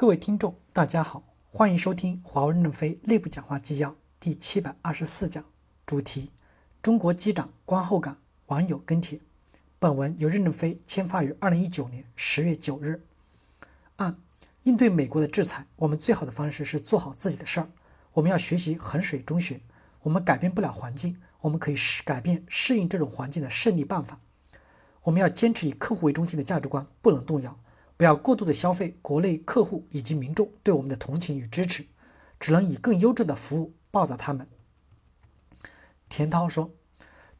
各位听众，大家好，欢迎收听华为任正非内部讲话纪要第七百二十四讲，主题：中国机长观后感。网友跟帖，本文由任正非签发于二零一九年十月九日。按应对美国的制裁，我们最好的方式是做好自己的事儿。我们要学习衡水中学。我们改变不了环境，我们可以适改变适应这种环境的胜利办法。我们要坚持以客户为中心的价值观，不能动摇。不要过度的消费国内客户以及民众对我们的同情与支持，只能以更优质的服务报答他们。田涛说：“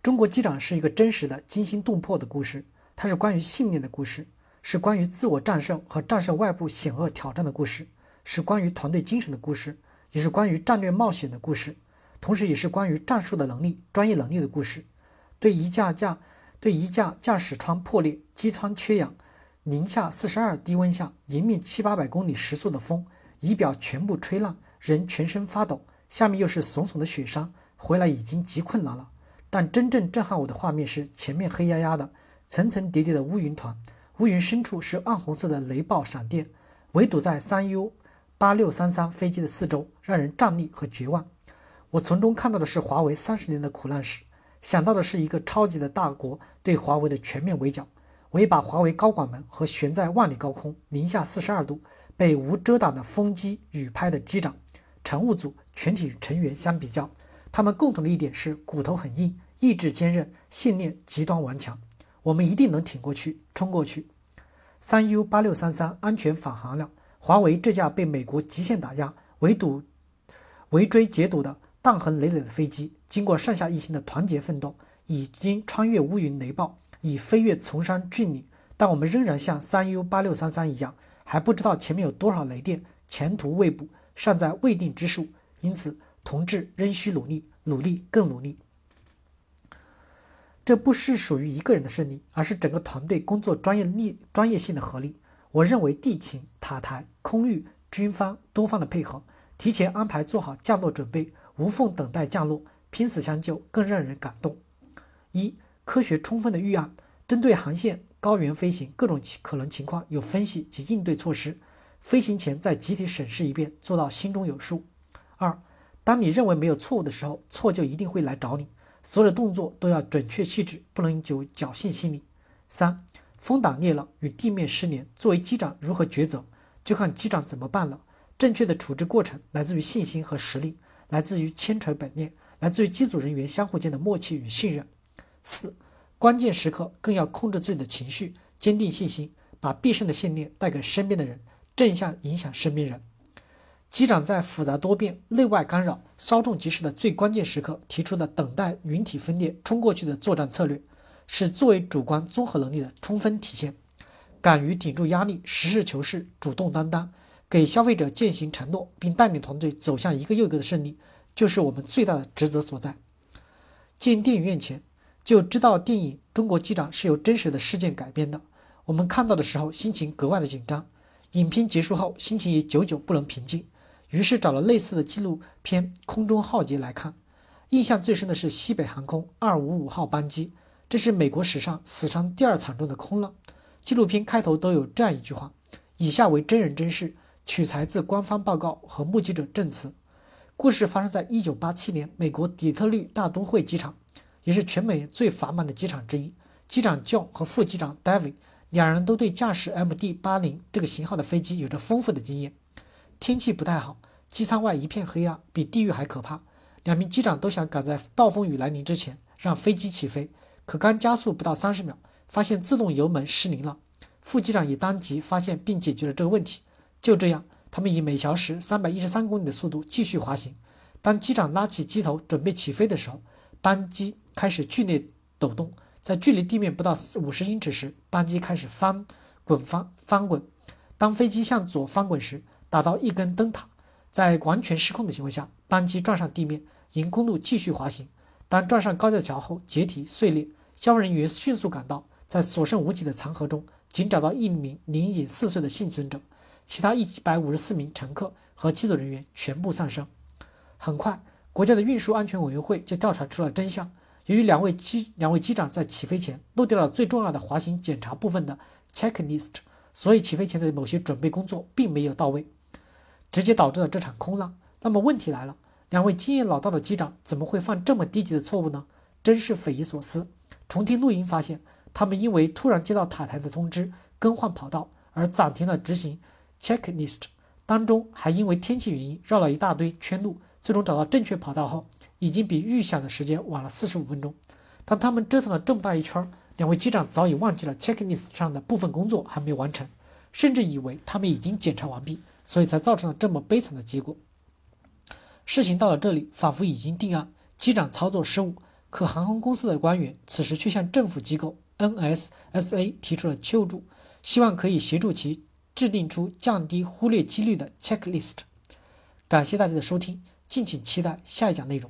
中国机长是一个真实的惊心动魄的故事，它是关于信念的故事，是关于自我战胜和战胜外部险恶挑战的故事，是关于团队精神的故事，也是关于战略冒险的故事，同时也是关于战术的能力、专业能力的故事。对一架架对一架驾驶舱破裂、机舱缺氧。”零下四十二低温下，迎面七八百公里时速的风，仪表全部吹烂，人全身发抖。下面又是耸耸的雪山，回来已经极困难了。但真正震撼我的画面是前面黑压压的、层层叠叠的乌云团，乌云深处是暗红色的雷暴闪电，围堵在三 U 八六三三飞机的四周，让人站立和绝望。我从中看到的是华为三十年的苦难史，想到的是一个超级的大国对华为的全面围剿。我也把华为高管们和悬在万里高空、零下四十二度、被无遮挡的风机雨拍的机长、乘务组全体成员相比较，他们共同的一点是骨头很硬、意志坚韧、信念极端顽强。我们一定能挺过去、冲过去。三 U 八六三三安全返航了。华为这架被美国极限打压、围堵、围追截堵的弹痕累累的飞机，经过上下一心的团结奋斗，已经穿越乌云雷暴。已飞越崇山峻岭，但我们仍然像三 U 八六三三一样，还不知道前面有多少雷电，前途未卜，尚在未定之数。因此，同志仍需努力，努力更努力。这不是属于一个人的胜利，而是整个团队工作专业力、专业性的合力。我认为地勤、塔台、空域、军方多方的配合，提前安排做好降落准备，无缝等待降落，拼死相救，更让人感动。一。科学充分的预案，针对航线、高原飞行各种可能情况有分析及应对措施。飞行前再集体审视一遍，做到心中有数。二，当你认为没有错误的时候，错就一定会来找你。所有的动作都要准确细致，不能有侥幸心理。三，风挡裂了，与地面失联，作为机长如何抉择，就看机长怎么办了。正确的处置过程来自于信心和实力，来自于千锤百炼，来自于机组人员相互间的默契与信任。四，关键时刻更要控制自己的情绪，坚定信心，把必胜的信念带给身边的人，正向影响身边人。机长在复杂多变、内外干扰、稍纵即逝的最关键时刻提出的等待云体分裂、冲过去的作战策略，是作为主观综合能力的充分体现。敢于顶住压力，实事求是，主动担当，给消费者践行承诺，并带领团队走向一个又一个的胜利，就是我们最大的职责所在。进电影院前。就知道电影《中国机长》是由真实的事件改编的。我们看到的时候，心情格外的紧张。影片结束后，心情也久久不能平静。于是找了类似的纪录片《空中浩劫》来看。印象最深的是西北航空255号班机，这是美国史上死伤第二惨重的空难。纪录片开头都有这样一句话：“以下为真人真事，取材自官方报告和目击者证词。”故事发生在1987年美国底特律大都会机场。也是全美最繁忙的机场之一。机长 John 和副机长 David 两人都对驾驶 MD-80 这个型号的飞机有着丰富的经验。天气不太好，机舱外一片黑暗，比地狱还可怕。两名机长都想赶在暴风雨来临之前让飞机起飞，可刚加速不到三十秒，发现自动油门失灵了。副机长也当即发现并解决了这个问题。就这样，他们以每小时三百一十三公里的速度继续滑行。当机长拉起机头准备起飞的时候，班机。开始剧烈抖动，在距离地面不到五十英尺时，班机开始翻滚翻翻滚。当飞机向左翻滚时，打到一根灯塔，在完全失控的情况下，班机撞上地面，沿公路继续滑行。当撞上高架桥后，解体碎裂。消防人员迅速赶到，在所剩无几的残骸中，仅找到一名年仅四岁的幸存者，其他一百五十四名乘客和机组人员全部丧生。很快，国家的运输安全委员会就调查出了真相。由于两位机两位机长在起飞前漏掉了最重要的滑行检查部分的 checklist，所以起飞前的某些准备工作并没有到位，直接导致了这场空难。那么问题来了，两位经验老道的机长怎么会犯这么低级的错误呢？真是匪夷所思。重听录音发现，他们因为突然接到塔台的通知，更换跑道而暂停了执行 checklist，当中还因为天气原因绕了一大堆圈路。最终找到正确跑道后，已经比预想的时间晚了四十五分钟。当他们折腾了这么大一圈，两位机长早已忘记了 checklist 上的部分工作还没有完成，甚至以为他们已经检查完毕，所以才造成了这么悲惨的结果。事情到了这里，仿佛已经定案，机长操作失误。可航空公司的官员此时却向政府机构 NSSA 提出了求助，希望可以协助其制定出降低忽略几率的 checklist。感谢大家的收听。敬请期待下一讲内容。